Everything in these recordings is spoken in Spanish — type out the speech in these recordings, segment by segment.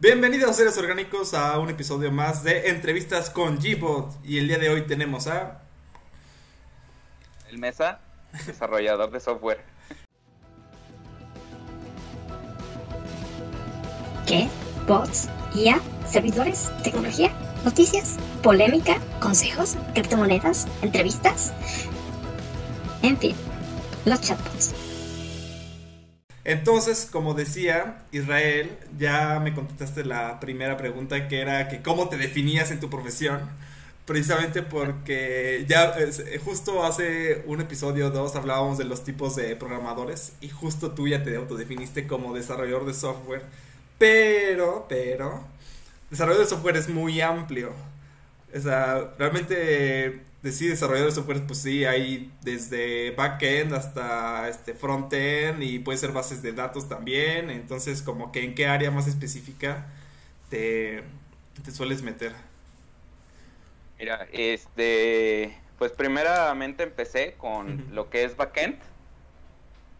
Bienvenidos seres orgánicos a un episodio más de entrevistas con Gbot y el día de hoy tenemos a el Mesa, desarrollador de software. ¿Qué? ¿Bots? ¿IA? ¿Servidores? ¿Tecnología? ¿Noticias? ¿Polémica? ¿Consejos? ¿Criptomonedas? ¿Entrevistas? En fin, los chatbots. Entonces, como decía Israel, ya me contestaste la primera pregunta que era que cómo te definías en tu profesión. Precisamente porque ya justo hace un episodio o dos hablábamos de los tipos de programadores y justo tú ya te autodefiniste como desarrollador de software. Pero, pero, desarrollo de software es muy amplio. O sea, realmente decir desarrollador de software, pues sí, hay desde backend hasta este frontend y puede ser bases de datos también. Entonces, como que en qué área más específica te, te sueles meter. Mira, este, pues primeramente empecé con lo que es backend.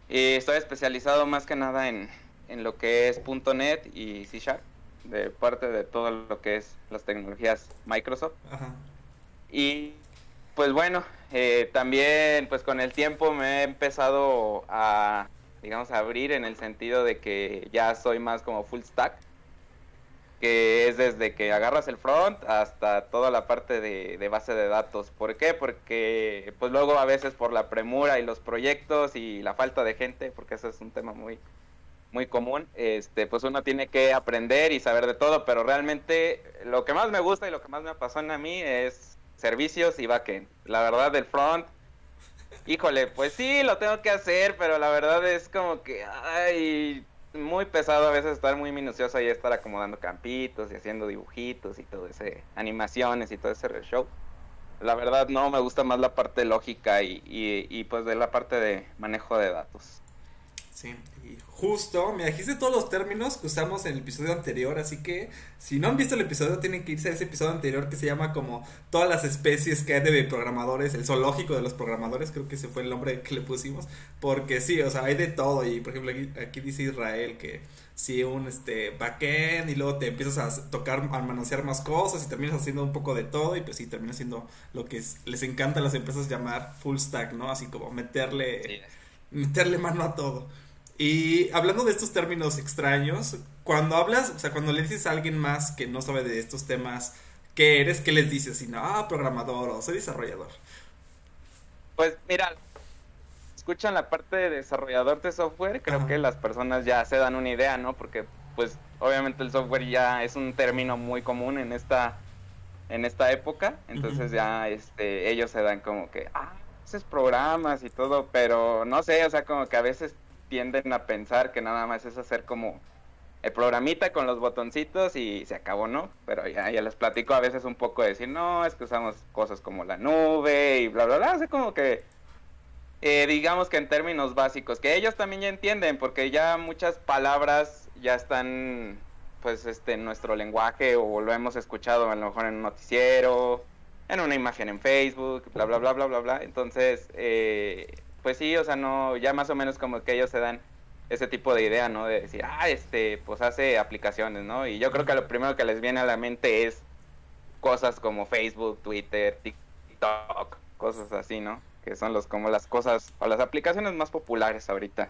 Y estoy especializado más que nada en, en lo que es .NET y C Sharp, de parte de todo lo que es las tecnologías Microsoft. Ajá. Y pues bueno, eh, también pues con el tiempo me he empezado a, digamos, a abrir en el sentido de que ya soy más como full stack, que es desde que agarras el front hasta toda la parte de, base de datos. ¿Por qué? Porque pues luego a veces por la premura y los proyectos y la falta de gente, porque eso es un tema muy muy común, este, pues uno tiene que aprender y saber de todo, pero realmente lo que más me gusta y lo que más me apasiona a mí es servicios y backend. La verdad del front, híjole, pues sí, lo tengo que hacer, pero la verdad es como que, ay, muy pesado a veces estar muy minucioso y estar acomodando campitos y haciendo dibujitos y todo ese, animaciones y todo ese show. La verdad no, me gusta más la parte lógica y, y, y pues de la parte de manejo de datos. Sí, y justo, me dijiste todos los términos que usamos en el episodio anterior, así que si no han visto el episodio tienen que irse a ese episodio anterior que se llama como todas las especies que hay de programadores, el zoológico de los programadores, creo que ese fue el nombre que le pusimos, porque sí, o sea, hay de todo y por ejemplo aquí, dice Israel que si un este backend y luego te empiezas a tocar, a manosear más cosas y terminas haciendo un poco de todo y pues sí, terminas haciendo lo que les encanta a las empresas llamar full stack, ¿no? Así como meterle, meterle mano a todo. Y hablando de estos términos extraños, cuando hablas, o sea, cuando le dices a alguien más que no sabe de estos temas, ¿qué eres? ¿Qué les dices? Si no, ah, programador o soy desarrollador. Pues mira, escuchan la parte de desarrollador de software, creo que las personas ya se dan una idea, ¿no? Porque pues obviamente el software ya es un término muy común en esta en esta época, entonces ya este ellos se dan como que ah, haces programas y todo, pero no sé, o sea, como que a veces tienden a pensar que nada más es hacer como el programita con los botoncitos y se acabó, ¿no? Pero ya, ya les platico a veces un poco de decir, no, es que usamos cosas como la nube y bla, bla, bla. Así como que, eh, digamos que en términos básicos, que ellos también ya entienden, porque ya muchas palabras ya están, pues, este, en nuestro lenguaje o lo hemos escuchado a lo mejor en un noticiero, en una imagen en Facebook, bla, bla, bla, bla, bla, bla. Entonces, eh, pues sí, o sea, no, ya más o menos como que ellos se dan ese tipo de idea, ¿no? De decir, ah, este, pues hace aplicaciones, ¿no? Y yo creo que lo primero que les viene a la mente es cosas como Facebook, Twitter, TikTok, cosas así, ¿no? Que son los como las cosas o las aplicaciones más populares ahorita.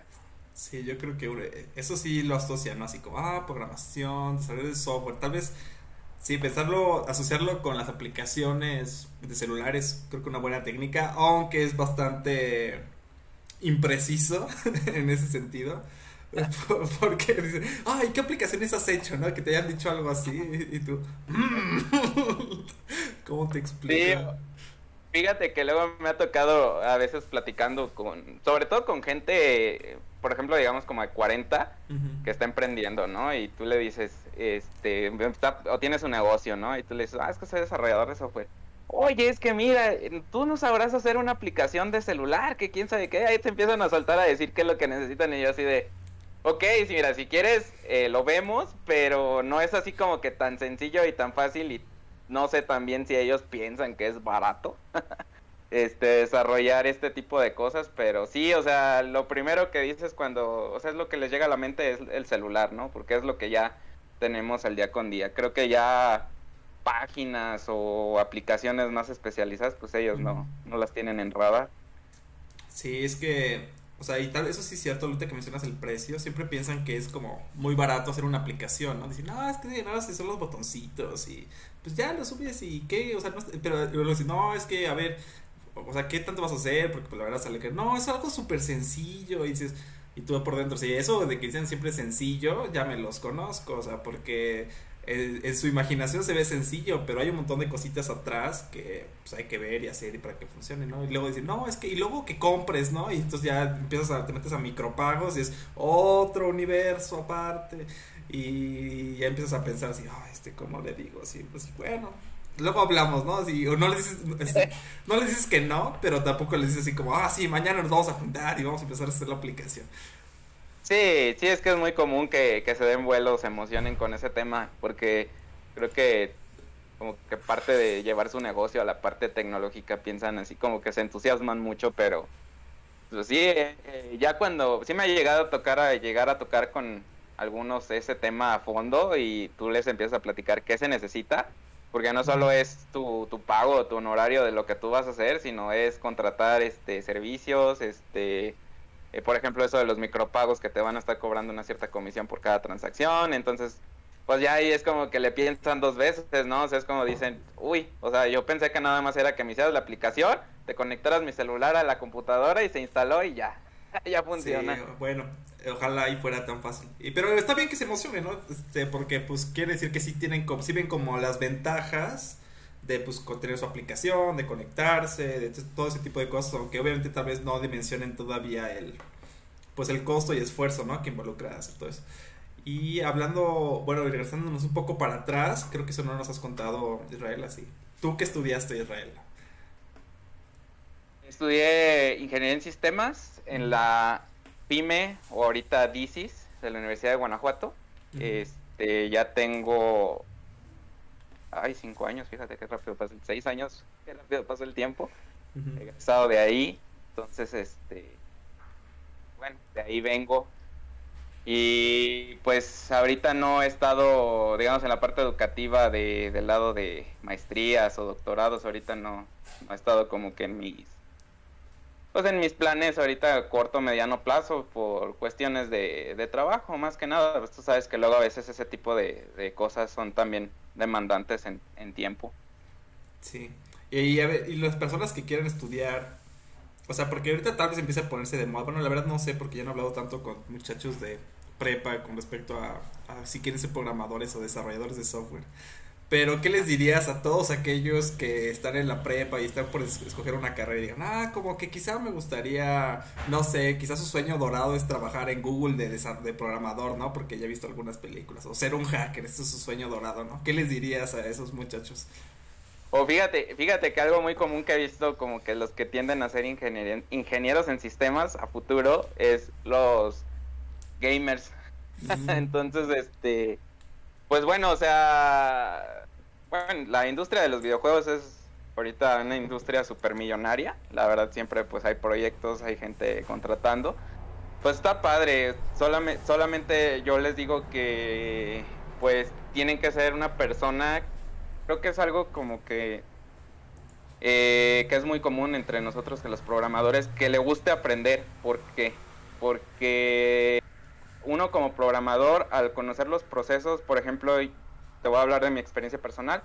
Sí, yo creo que eso sí lo asocian, ¿no? Así como, ah, programación, desarrollo de software, tal vez Sí, pensarlo, asociarlo con las aplicaciones de celulares, creo que una buena técnica, aunque es bastante impreciso en ese sentido. Porque dicen, ay, ¿qué aplicaciones has hecho? ¿no? Que te hayan dicho algo así y tú, mm". ¿cómo te explico? fíjate que luego me ha tocado a veces platicando con, sobre todo con gente, por ejemplo, digamos como de 40, que está emprendiendo, ¿no? Y tú le dices, este, o tienes un negocio, ¿no? Y tú le dices, ah, es que soy desarrollador de software oye, es que mira, tú no sabrás hacer una aplicación de celular, que quién sabe qué, ahí te empiezan a soltar a decir qué es lo que necesitan y yo así de, ok, sí, mira, si quieres, eh, lo vemos, pero no es así como que tan sencillo y tan fácil y no sé también si ellos piensan que es barato. este desarrollar este tipo de cosas, pero sí, o sea, lo primero que dices cuando, o sea, es lo que les llega a la mente es el celular, ¿no? Porque es lo que ya tenemos al día con día. Creo que ya páginas o aplicaciones más especializadas, pues ellos no, no las tienen en radar. Sí, es que, o sea, y tal, eso sí es cierto, ahorita que mencionas el precio, siempre piensan que es como muy barato hacer una aplicación, ¿no? Dicen, no, es que nada, son los botoncitos y pues ya lo subes y qué, o sea, no, pero luego dicen, no, es que, a ver, o sea, ¿qué tanto vas a hacer? Porque pues, la verdad sale que, no, es algo súper sencillo y dices, y tú por dentro, sí, eso de que dicen siempre sencillo, ya me los conozco, o sea, porque en su imaginación se ve sencillo, pero hay un montón de cositas atrás que pues, hay que ver y hacer y para que funcione, ¿no? Y luego dicen, no, es que, y luego que compres, ¿no? Y entonces ya empiezas a, te metes a micropagos y es otro universo aparte. Y ya empiezas a pensar así, ay, este, ¿cómo le digo? Así, pues bueno, luego hablamos, ¿no? Así, o no le dices, no le dices que no, pero tampoco le dices así como, ah, sí, mañana nos vamos a juntar y vamos a empezar a hacer la aplicación. Sí, sí, es que es muy común que, se den vuelos, se emocionen con ese tema, porque creo que como que parte de llevar su negocio a la parte tecnológica piensan así como que se entusiasman mucho, pero pues sí, eh, eh, ya cuando sí me ha llegado a tocar a llegar a tocar con algunos ese tema a fondo y tú les empiezas a platicar qué se necesita, porque no solo es tu, tu pago, tu honorario de lo que tú vas a hacer, sino es contratar este servicios, este eh, por ejemplo, eso de los micropagos que te van a estar cobrando una cierta comisión por cada transacción. Entonces, pues ya ahí es como que le piensan dos veces, ¿no? O sea, es como dicen, uy, o sea, yo pensé que nada más era que me hicieras la aplicación, te conectaras mi celular a la computadora y se instaló y ya, ya funciona. Sí, bueno, ojalá ahí fuera tan fácil. Y, pero está bien que se emocione, ¿no? Este, porque pues quiere decir que sí tienen, sí ven como las ventajas de pues tener su aplicación, de conectarse, de todo ese tipo de cosas, aunque obviamente tal vez no dimensionen todavía el pues el costo y esfuerzo, ¿no? que involucra hacer todo eso. Y hablando, bueno, regresándonos un poco para atrás, creo que eso no nos has contado, Israel, así. ¿Tú qué estudiaste, Israel? Estudié ingeniería en sistemas en la PYME o ahorita DICIS de la Universidad de Guanajuato. Este, ya tengo ay, cinco años, fíjate qué rápido pasa, seis años, qué rápido pasa el tiempo. He estado de ahí, entonces, este, bueno, de ahí vengo. Y pues ahorita no he estado, digamos, en la parte educativa de, del lado de maestrías o doctorados, ahorita no, no he estado como que en mis, pues en mis planes ahorita corto, mediano plazo por cuestiones de, de trabajo, más que nada. Pues tú sabes que luego a veces ese tipo de, de cosas son también demandantes en, en tiempo. Sí. Y, las personas que quieren estudiar, o sea, porque ahorita tal vez empieza a ponerse de moda. Bueno, la verdad no sé porque ya no he hablado tanto con muchachos de prepa con respecto a si quieren ser programadores o desarrolladores de software. Pero, ¿qué les dirías a todos aquellos que están en la prepa y están por escoger una carrera y digan, ah, como que quizá me gustaría, no sé, quizás su sueño dorado es trabajar en Google de, de programador, ¿no? Porque ya he visto algunas películas. O ser un hacker, eso es su sueño dorado, ¿no? ¿Qué les dirías a esos muchachos? O fíjate, fíjate que algo muy común que he visto como que los que tienden a ser ingenieros en sistemas a futuro es los gamers. Entonces, este pues bueno, o sea, bueno, la industria de los videojuegos es ahorita una industria súper millonaria. La verdad siempre pues hay proyectos, hay gente contratando. Pues está padre, solamente, solamente yo les digo que pues tienen que ser una persona, creo que es algo como que eh, que es muy común entre nosotros que los programadores, que le guste aprender. ¿Por qué? Porque uno como programador, al conocer los procesos, por ejemplo, te voy a hablar de mi experiencia personal,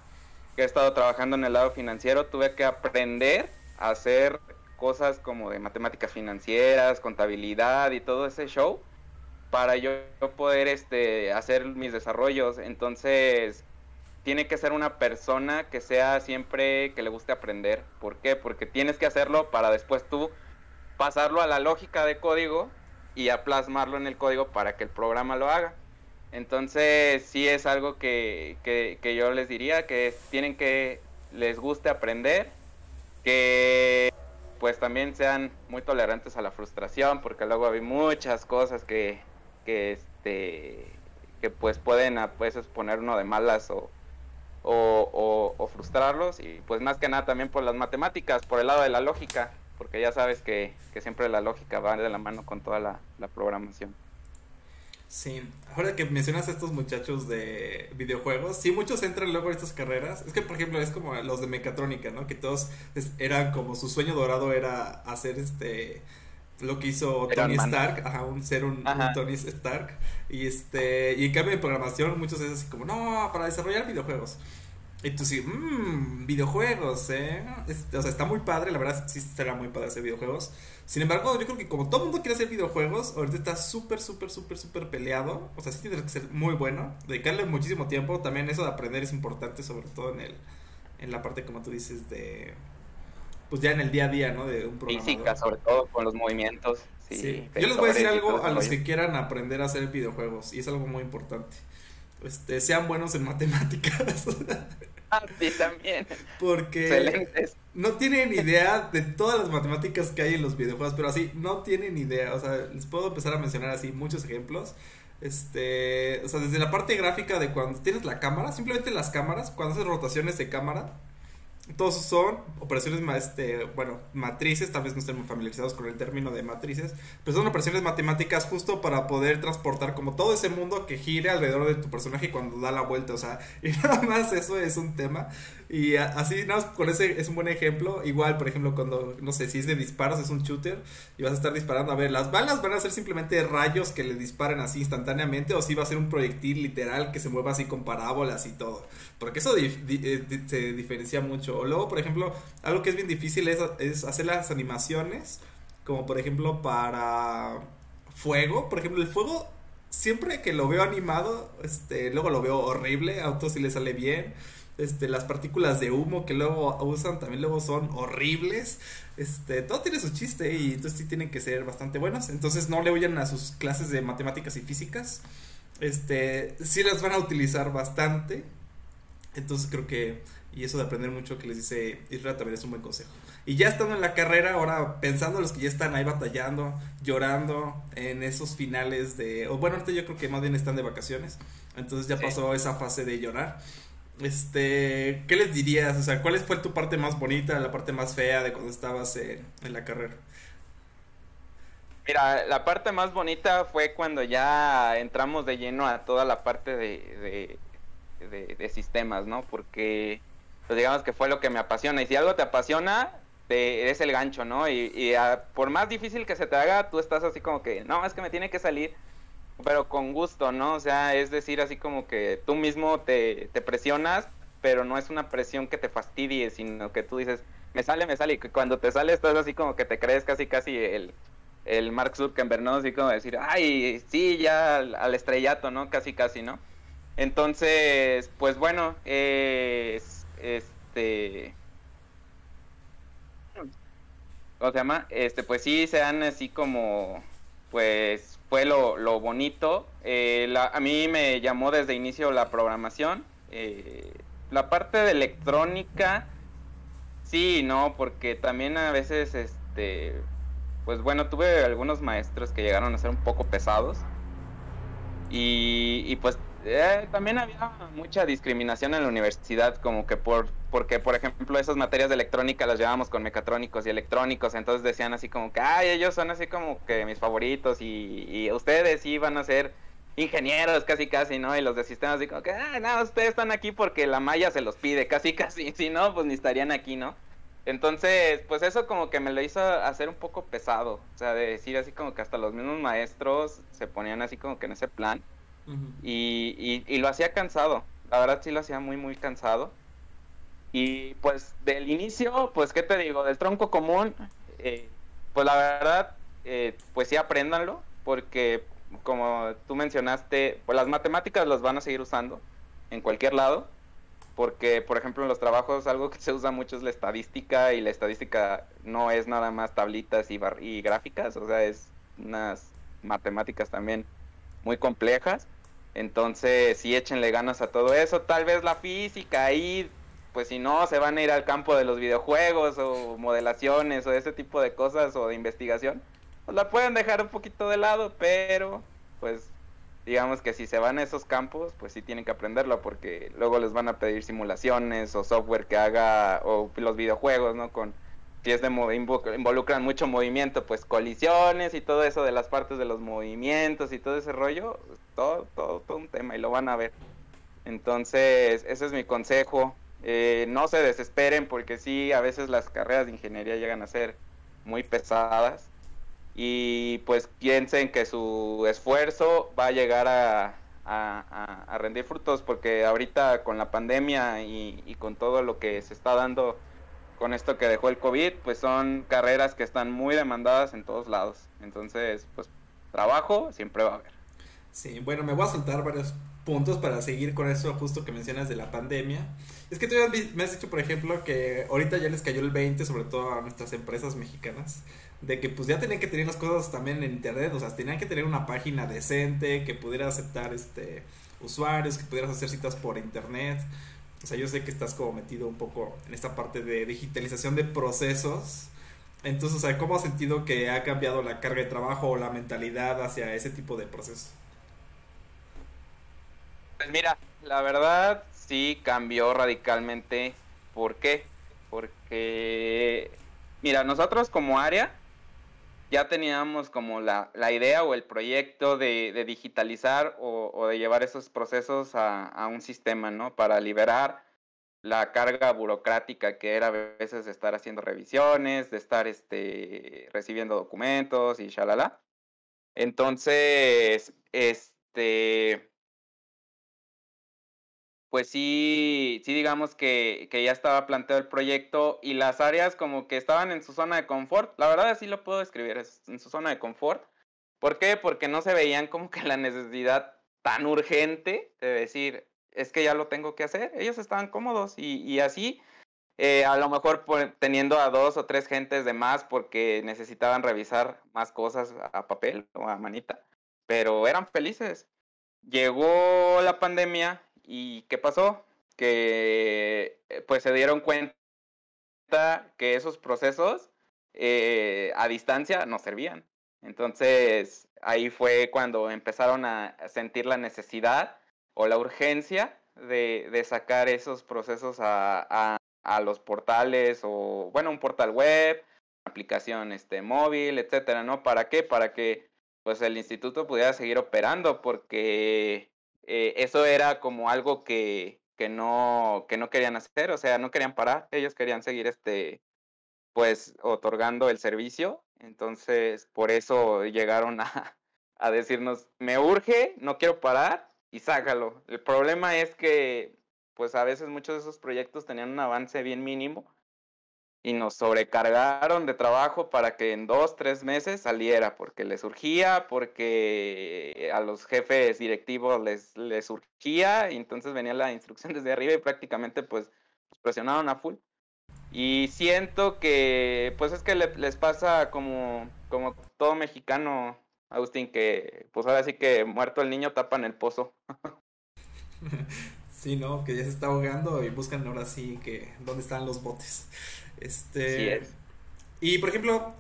que he estado trabajando en el lado financiero, tuve que aprender a hacer cosas como de matemáticas financieras, contabilidad y todo ese show para yo poder este hacer mis desarrollos. Entonces, tiene que ser una persona que sea siempre que le guste aprender. ¿Por qué? Porque tienes que hacerlo para después tú pasarlo a la lógica de código y a plasmarlo en el código para que el programa lo haga. Entonces sí es algo que, que, yo les diría, que tienen que les guste aprender, que pues también sean muy tolerantes a la frustración, porque luego hay muchas cosas que, que este que pues pueden a poner uno de malas o, o, o, frustrarlos y pues más que nada también por las matemáticas, por el lado de la lógica, porque ya sabes que, siempre la lógica va de la mano con toda la, programación. Sí, ahora que mencionas a estos muchachos de videojuegos, sí, muchos entran luego en estas carreras. Es que, por ejemplo, es como los de mecatrónica, ¿no? Que todos eran como su sueño dorado era hacer este lo que hizo Tony Stark, ajá, un, ser un, Tony Stark. Y este, y en cambio de programación, muchos es así como, no, para desarrollar videojuegos. Y tú sí, mmm, videojuegos, ¿eh? o sea, está muy padre, la verdad sí será muy padre hacer videojuegos. Sin embargo, yo creo que como todo el mundo quiere hacer videojuegos, ahorita está súper, súper, súper, súper peleado. O sea, sí tiene que ser muy bueno, dedicarle muchísimo tiempo. También eso de aprender es importante, sobre todo en el en la parte, como tú dices, de... Pues ya en el día a día, ¿no? De un programa. Física, sobre todo, con los movimientos. Sí, Yo les voy a decir algo a los que quieran aprender a hacer videojuegos, y es algo muy importante. Este, sean buenos en matemáticas. sí, también. Porque no tienen idea de todas las matemáticas que hay en los videojuegos, pero así, no tienen idea. O sea, les puedo empezar a mencionar así muchos ejemplos. Este, o sea, desde la parte gráfica de cuando tienes la cámara, simplemente las cámaras, cuando haces rotaciones de cámara, todos son operaciones, este, bueno, matrices, tal vez no estén muy familiarizados con el término de matrices, pero son operaciones matemáticas justo para poder transportar como todo ese mundo que gire alrededor de tu personaje cuando da la vuelta, o sea, y nada más eso es un tema. Y así, nada con ese es un buen ejemplo. Igual, por ejemplo, cuando, no sé, si es de disparos, es un shooter y vas a estar disparando. A ver, las balas van a ser simplemente rayos que le disparen así instantáneamente o si va a ser un proyectil literal que se mueva así con parábolas y todo. Porque eso eh, se diferencia mucho. O luego, por ejemplo, algo que es bien difícil es, es hacer las animaciones, como por ejemplo para fuego. Por ejemplo, el fuego siempre que lo veo animado, este, luego lo veo horrible, a otros sí le sale bien este, las partículas de humo que luego usan también luego son horribles. Este, todo tiene su chiste y entonces sí tienen que ser bastante buenos. Entonces no le huyan a sus clases de matemáticas y físicas. Este, sí las van a utilizar bastante. Entonces creo que, y eso de aprender mucho que les dice Israel también es un buen consejo. Y ya estando en la carrera, ahora pensando los que ya están ahí batallando, llorando en esos finales de, o bueno, ahorita yo creo que más bien están de vacaciones. Entonces ya pasó esa fase de llorar. Este, ¿qué les dirías? O sea, ¿cuál fue tu parte más bonita, la parte más fea de cuando estabas en, la carrera? Mira, la parte más bonita fue cuando ya entramos de lleno a toda la parte de, de, sistemas, ¿no? Porque, pues digamos que fue lo que me apasiona. Y si algo te apasiona, te, es el gancho, ¿no? Y, y por más difícil que se te haga, tú estás así como que, no, es que me tiene que salir pero con gusto, ¿no? O sea, es decir, así como que tú mismo te, te presionas, pero no es una presión que te fastidie, sino que tú dices, me sale, me sale, y cuando te sale estás así como que te crees casi, casi el, el Mark Zuckerberg, ¿no? Así como decir, ay, sí, ya al, estrellato, ¿no? Casi, casi, ¿no? Entonces, pues bueno, es, este... ¿Cómo se llama? Este, pues sí, se dan así como, pues, fue lo, bonito. Eh, a mí me llamó desde inicio la programación. Eh, la parte de electrónica, sí, no, porque también a veces, este, pues bueno, tuve algunos maestros que llegaron a ser un poco pesados. Y, y pues eh, también había mucha discriminación en la universidad, como que por, porque por ejemplo esas materias de electrónica las llevábamos con mecatrónicos y electrónicos, entonces decían así como que, ay, ellos son así como que mis favoritos y, y ustedes van a ser ingenieros casi casi, ¿no? Y los de sistemas así como que, ah, no, ustedes están aquí porque la malla se los pide, casi casi, si no, pues ni estarían aquí, ¿no? Entonces, pues eso como que me lo hizo hacer un poco pesado, o sea, de decir así como que hasta los mismos maestros se ponían así como que en ese plan y, y, lo hacía cansado, la verdad sí lo hacía muy, muy cansado. Y pues del inicio, pues qué te digo, del tronco común, eh, pues la verdad, eh, pues sí apréndanlo, porque como tú mencionaste, pues las matemáticas las van a seguir usando en cualquier lado, porque por ejemplo en los trabajos algo que se usa mucho es la estadística y la estadística no es nada más tablitas y, y gráficas, o sea, es unas matemáticas también muy complejas. Entonces, sí, échenle ganas a todo eso. Tal vez la física ahí, pues si no, se van a ir al campo de los videojuegos o modelaciones o ese tipo de cosas o de investigación. Pues la pueden dejar un poquito de lado, pero pues digamos que si se van a esos campos, pues sí tienen que aprenderlo porque luego les van a pedir simulaciones o software que haga o los videojuegos, ¿no? Con si es de involucran mucho movimiento, pues colisiones y todo eso de las partes de los movimientos y todo ese rollo, todo, todo, todo un tema y lo van a ver. Entonces, ese es mi consejo. Eh, no se desesperen porque sí, a veces las carreras de ingeniería llegan a ser muy pesadas y pues piensen que su esfuerzo va a llegar a, a, rendir frutos porque ahorita con la pandemia y, y, con todo lo que se está dando con esto que dejó el COVID, pues son carreras que están muy demandadas en todos lados. Entonces, pues trabajo siempre va a haber. Sí, bueno, me voy a soltar varios puntos para seguir con eso justo que mencionas de la pandemia. Es que tú me has dicho, por ejemplo, que ahorita ya les cayó el 20, sobre todo a nuestras empresas mexicanas, de que pues ya tenían que tener las cosas también en internet, o sea, tenían que tener una página decente, que pudiera aceptar este usuarios, que pudieras hacer citas por internet. O sea, yo sé que estás como metido un poco en esta parte de digitalización de procesos. Entonces, o sea, ¿cómo has sentido que ha cambiado la carga de trabajo o la mentalidad hacia ese tipo de procesos? Pues mira, la verdad sí cambió radicalmente. ¿Por qué? Porque, mira, nosotros como área ya teníamos como la, idea o el proyecto de, digitalizar o, de llevar esos procesos a, un sistema, ¿no? Para liberar la carga burocrática que era a veces de estar haciendo revisiones, de estar este, recibiendo documentos y shalala. Entonces, este, pues sí, sí digamos que, ya estaba planteado el proyecto y las áreas como que estaban en su zona de confort. La verdad así lo puedo describir, es en su zona de confort. ¿Por qué? Porque no se veían como que la necesidad tan urgente de decir, es que ya lo tengo que hacer. Ellos estaban cómodos y, así, eh, a lo mejor teniendo a dos o tres gentes de más porque necesitaban revisar más cosas a papel o a manita, pero eran felices. Llegó la pandemia ¿Y qué pasó? Que eh, pues se dieron cuenta que esos procesos eh, a distancia no servían. Entonces ahí fue cuando empezaron a sentir la necesidad o la urgencia de, sacar esos procesos a, los portales o, bueno, un portal web, aplicación este, móvil, etcétera, ¿no? ¿Para qué? Para que pues el instituto pudiera seguir operando porque eh, eso era como algo que, que, no, que no querían hacer, o sea, no querían parar, ellos querían seguir este, pues, otorgando el servicio, entonces por eso llegaron a, a decirnos, me urge, no quiero parar y sácalo. El problema es que, pues a veces muchos de esos proyectos tenían un avance bien mínimo y nos sobrecargaron de trabajo para que en dos, tres meses saliera, porque les surgía, porque a los jefes directivos les, les surgía, y entonces venía la instrucción desde arriba y prácticamente pues presionaron a full. Y siento que pues es que les pasa como, como todo mexicano, Agustín, que pues ahora sí que muerto el niño tapan el pozo. sí, ¿no? Que ya se está ahogando y buscan ahora sí que dónde están los botes. Este. Y por ejemplo,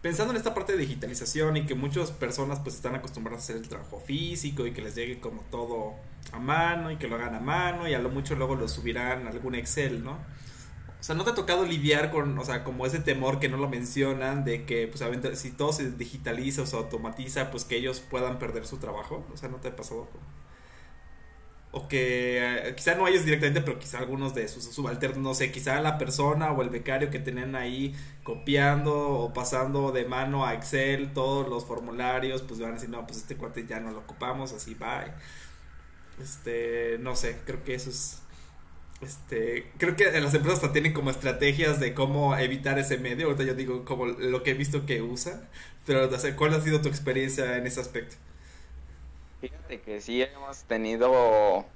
pensando en esta parte de digitalización y que muchas personas pues están acostumbradas a hacer el trabajo físico y que les llegue como todo a mano y que lo hagan a mano y a lo mucho luego lo subirán a algún Excel, ¿no? O sea, ¿no te ha tocado lidiar con, o sea, como ese temor que no lo mencionan de que, pues, si todo se digitaliza o se automatiza, pues que ellos puedan perder su trabajo? O sea, ¿no te ha pasado? O que eh, quizá no ellos directamente, pero quizá algunos de sus subalternos, no sé, quizá la persona o el becario que tenían ahí copiando o pasando de mano a Excel todos los formularios, pues van a decir, no, pues este cuate ya no lo ocupamos, así bye. Este, no sé, creo que eso es este, creo que las empresas hasta tienen como estrategias de cómo evitar ese medio. Ahorita yo digo como lo que he visto que usan, pero ¿cuál ha sido tu experiencia en ese aspecto? Fíjate que sí hemos tenido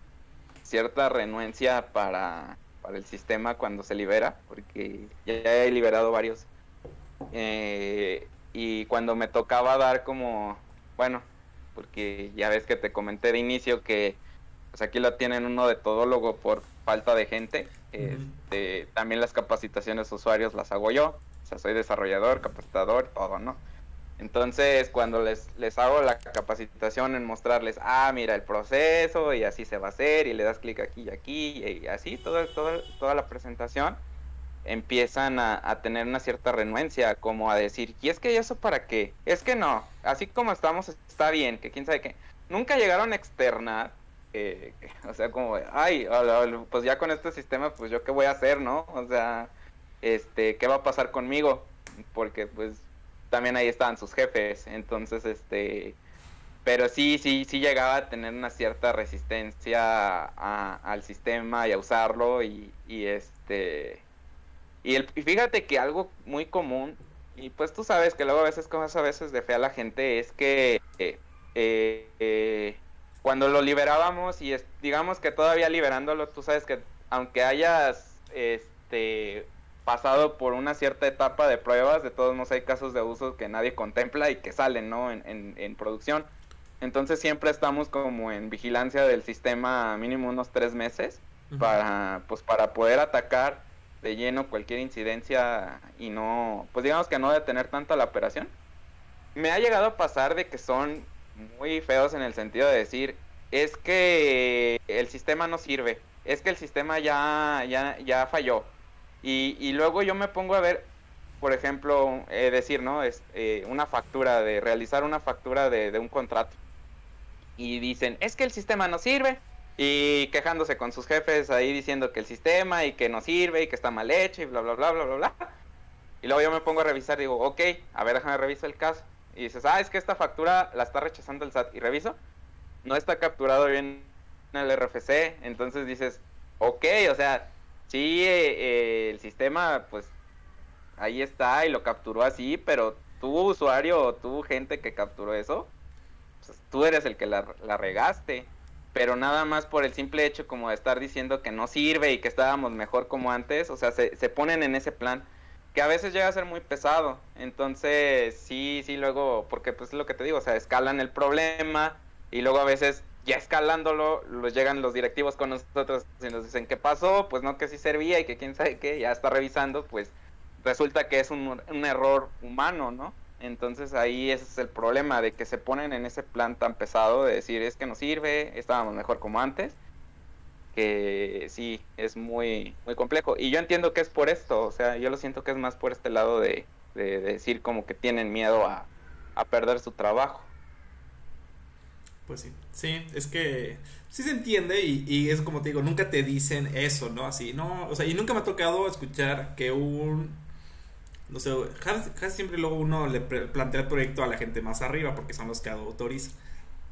cierta renuencia para, el sistema cuando se libera, porque ya he liberado varios. Eh, y cuando me tocaba dar como, bueno, porque ya ves que te comenté de inicio que pues aquí lo tienen uno de todólogo por falta de gente. Este, también las capacitaciones usuarios las hago yo. O sea, soy desarrollador, capacitador, todo, ¿no? Entonces, cuando les, les hago la capacitación en mostrarles, ah, mira el proceso y así se va a hacer y le das clic aquí y aquí y así, toda la presentación, empiezan a, tener una cierta renuencia, como a decir, ¿y es que eso para qué? Es que no, así como estamos está bien, que quién sabe qué. Nunca llegaron a externar, eh, o sea, como, ay, pues ya con este sistema, pues yo qué voy a hacer, ¿no? O sea, este, ¿qué va a pasar conmigo? Porque pues también ahí estaban sus jefes, entonces, este, pero sí, sí, sí llegaba a tener una cierta resistencia al sistema y a usarlo y, y este y, el, fíjate que algo muy común, y pues tú sabes que luego a veces cosas a veces de fe a la gente, es que eh, eh, cuando lo liberábamos y digamos que todavía liberándolo, tú sabes que aunque hayas este pasado por una cierta etapa de pruebas, de todos modos hay casos de uso que nadie contempla y que salen, ¿no? En, en, producción. Entonces siempre estamos como en vigilancia del sistema mínimo unos tres meses para, pues, para poder atacar de lleno cualquier incidencia y no, pues digamos que no detener tanto la operación. Me ha llegado a pasar de que son muy feos en el sentido de decir, es que el sistema no sirve, es que el sistema ya, ya, ya falló. Y, y luego yo me pongo a ver, por ejemplo, eh, decir, ¿no? Es eh, una factura, de realizar una factura de, de un contrato. Y dicen, es que el sistema no sirve, y quejándose con sus jefes ahí diciendo que el sistema y que no sirve y que está mal hecho y bla, bla, bla, bla, bla, bla. Y luego yo me pongo a revisar digo, ok, a ver, déjame revisar el caso. Y dices, ah, es que esta factura la está rechazando el SAT. Y reviso, no está capturado bien en el RFC. Entonces dices, ok, o sea, sí, eh, el sistema, pues ahí está y lo capturó así, pero tú, usuario o tú, gente que capturó eso, pues, tú eres el que la, la regaste. Pero nada más por el simple hecho como de estar diciendo que no sirve y que estábamos mejor como antes, o sea, se, se ponen en ese plan que a veces llega a ser muy pesado, entonces sí, sí, luego, porque pues es lo que te digo, o sea, escalan el problema y luego a veces ya escalándolo, los llegan los directivos con nosotros y nos dicen qué pasó, pues no que sí servía y que quién sabe qué, ya está revisando, pues resulta que es un, un error humano, ¿no? Entonces ahí ese es el problema de que se ponen en ese plan tan pesado de decir es que no sirve, estábamos mejor como antes, que sí, es muy, muy complejo. Y yo entiendo que es por esto, o sea, yo lo siento que es más por este lado de, decir como que tienen miedo a, perder su trabajo. Pues sí, sí, es que sí se entiende y, y, es como te digo, nunca te dicen eso, ¿no? Así, no, o sea, y nunca me ha tocado escuchar que un no sé, casi, siempre luego uno le plantea el proyecto a la gente más arriba porque son los que autorizan.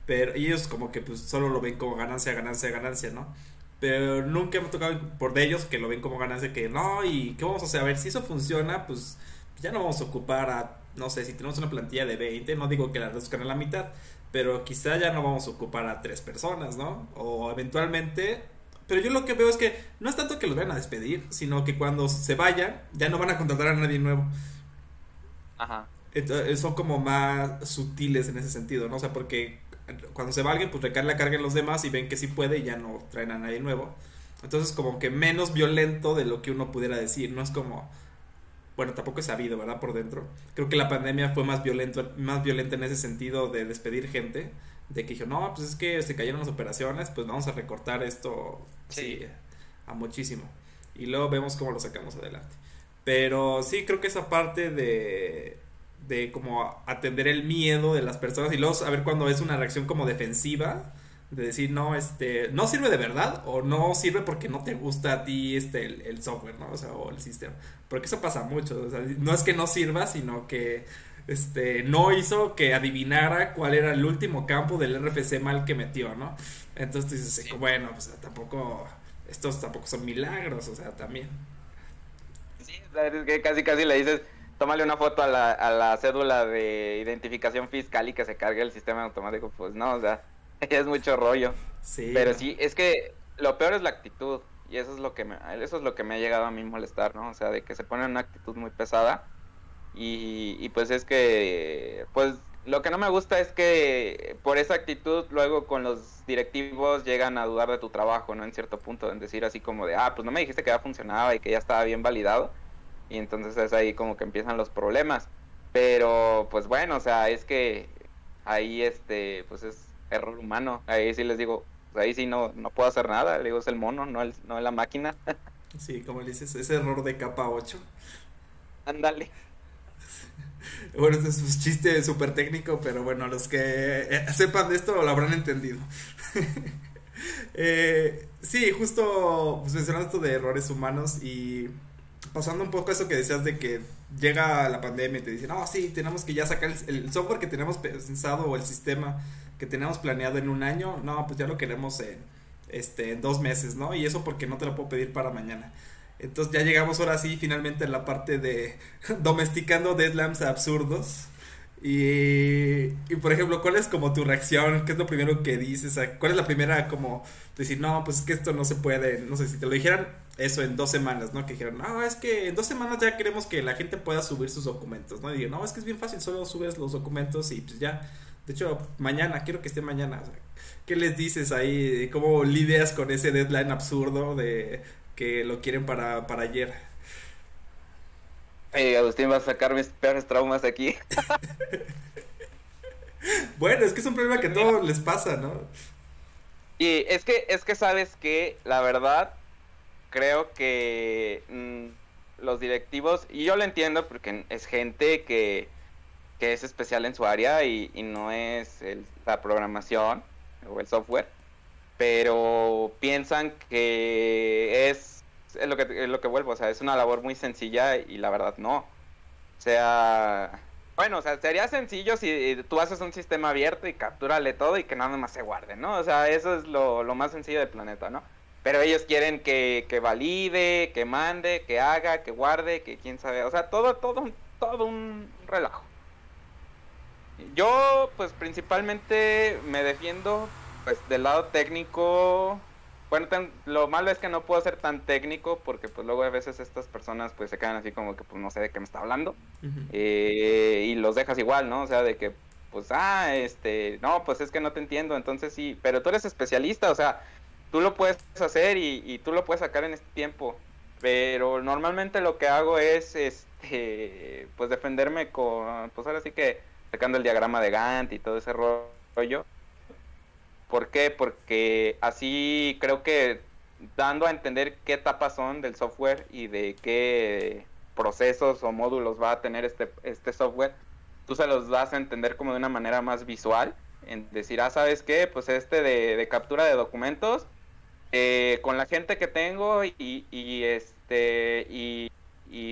Pero ellos como que pues solo lo ven como ganancia, ganancia, ganancia, ¿no? Pero nunca me ha tocado por de ellos que lo ven como ganancia, que no, y qué vamos a hacer, a ver si eso funciona, pues ya no vamos a ocupar a, no sé, si tenemos una plantilla de 20, no digo que la reduzcan a la mitad, pero quizá ya no vamos a ocupar a tres personas, ¿no? O eventualmente pero yo lo que veo es que no es tanto que los vayan a despedir, sino que cuando se vayan, ya no van a contratar a nadie nuevo. Ajá. Entonces, son como más sutiles en ese sentido, ¿no? O sea, porque cuando se va alguien, pues recae la carga en los demás y ven que sí puede y ya no traen a nadie nuevo. Entonces, como que menos violento de lo que uno pudiera decir. No es como. Bueno, tampoco es sabido, ¿verdad? Por dentro. Creo que la pandemia fue más violento, más violenta en ese sentido de despedir gente de que dijo, no, pues es que se cayeron las operaciones, pues vamos a recortar esto sí. a muchísimo. Y luego vemos cómo lo sacamos adelante. Pero sí, creo que esa parte de, de como atender el miedo de las personas y luego saber cuando es una reacción como defensiva, de decir, no, este, no sirve de verdad o no sirve porque no te gusta a ti este, el, software, ¿no? O sea, o el sistema. Porque eso pasa mucho. O sea, no es que no sirva, sino que este, no hizo que adivinara cuál era el último campo del RFC mal que metió, ¿no? Entonces tú dices, bueno, pues tampoco, estos tampoco son milagros, o sea, también. Sí, es que casi casi le dices, tómale una foto a la, a la cédula de identificación fiscal y que se cargue el sistema automático, pues no, o sea, es mucho rollo. Sí. Pero sí, es que lo peor es la actitud. Y eso es lo que me, eso es lo que me ha llegado a mí molestar, ¿no? O sea, de que se pone una actitud muy pesada y, pues es que, pues lo que no me gusta es que por esa actitud luego con los directivos llegan a dudar de tu trabajo, ¿no? En cierto punto, en decir así como de, ah, pues no me dijiste que ya funcionaba y que ya estaba bien validado. Y entonces es ahí como que empiezan los problemas. Pero pues bueno, o sea, es que ahí este, pues es error humano. Ahí sí les digo, ahí sí no, no puedo hacer nada. Le digo, es el mono, no, el, no la máquina. Sí, como dices, ese error de capa 8. Ándale. Bueno, este es un chiste súper técnico, pero bueno, los que eh, sepan de esto lo habrán entendido. eh, sí, justo pues, mencionando esto de errores humanos y pasando un poco eso que decías de que llega la pandemia y te dicen, no, sí, tenemos que ya sacar el, software que tenemos pensado o el sistema que tenemos planeado en un año, no, pues ya lo queremos en, este, en dos meses, ¿no? Y eso porque no te lo puedo pedir para mañana. Entonces ya llegamos ahora sí finalmente a la parte de domesticando deadlines absurdos. Y, y, por ejemplo, ¿cuál es como tu reacción? ¿Qué es lo primero que dices? ¿Cuál es la primera como decir, no, pues es que esto no se puede? No sé, si te lo dijeran eso en dos semanas, ¿no? Que dijeran, no, es que en dos semanas ya queremos que la gente pueda subir sus documentos, ¿no? Y digo, no, es que es bien fácil, solo subes los documentos y pues ya. De hecho, mañana, quiero que esté mañana. ¿Qué les dices ahí? ¿Cómo lidias con ese deadline absurdo de que lo quieren para, para ayer? Agustín va a sacar mis peores traumas aquí. bueno, es que es un problema que a todos les pasa, ¿no? Y es que, es que sabes que, la verdad, creo que mm, los directivos, y yo lo entiendo porque es gente que, que es especial en su área y, no es la programación o el software, pero piensan que es es lo que, es lo que vuelvo, o sea, es una labor muy sencilla y la verdad no. O sea, bueno, o sea, sería sencillo si tú haces un sistema abierto y captúrale todo y que nada más se guarde, ¿no? O sea, eso es lo, más sencillo del planeta, ¿no? Pero ellos quieren que, que, valide, que mande, que haga, que guarde, que quién sabe, o sea, todo, todo, todo un relajo. Yo, pues principalmente me defiendo, pues del lado técnico, bueno, lo malo es que no puedo ser tan técnico porque pues luego a veces estas personas pues se quedan así como que pues no sé de qué me está hablando eh, y los dejas igual, ¿no? O sea, de que pues, ah, este, no, pues es que no te entiendo, entonces sí, pero tú eres especialista, o sea, tú lo puedes hacer y, y tú lo puedes sacar en este tiempo, pero normalmente lo que hago es, este, pues defenderme con, pues ahora sí que sacando el diagrama de Gantt y todo ese rollo ¿Por qué? Porque así creo que dando a entender qué etapas son del software y de qué procesos o módulos va a tener este, este software, tú se los das a entender como de una manera más visual, en decir, ah, ¿sabes qué? Pues este de, captura de documentos, eh, con la gente que tengo y, este, y,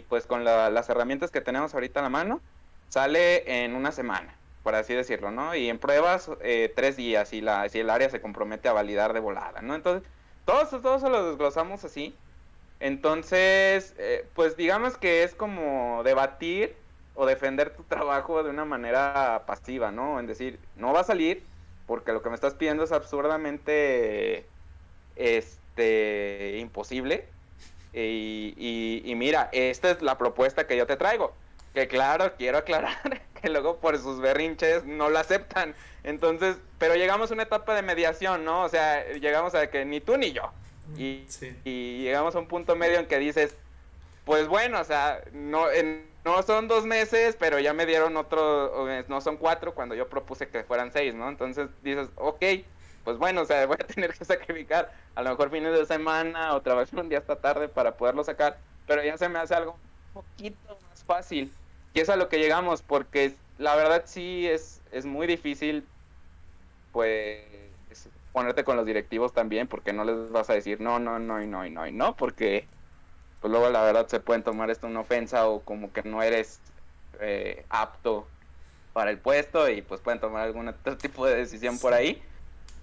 pues con las herramientas que tenemos ahorita a la mano, sale en una semana por así decirlo, ¿no? Y en pruebas eh, tres días y la, si el área se compromete a validar de volada, ¿no? Entonces, todos todo eso lo desglosamos así. Entonces, eh, pues digamos que es como debatir o defender tu trabajo de una manera pasiva, ¿no? En decir, no va a salir porque lo que me estás pidiendo es absurdamente este imposible. Y, y mira, esta es la propuesta que yo te traigo. Que claro, quiero aclarar luego por sus berrinches no lo aceptan. Entonces, pero llegamos a una etapa de mediación, ¿no? O sea, llegamos a que ni tú ni yo. Y, y llegamos a un punto medio en que dices, pues bueno, o sea, no, no son dos meses, pero ya me dieron otro, no son cuatro cuando yo propuse que fueran seis, ¿no? Entonces dices, ok, pues bueno, o sea, voy a tener que sacrificar a lo mejor fines de semana o trabajar un día hasta tarde para poderlo sacar, pero ya se me hace algo un poquito más fácil. Y es a lo que llegamos, porque la verdad sí es, es muy difícil, pues, ponerte con los directivos también, porque no les vas a decir no, no, no, y no, y no, y no, porque pues luego la verdad se pueden tomar esto una ofensa o como que no eres eh, apto para el puesto y pues pueden tomar algún otro tipo de decisión por ahí.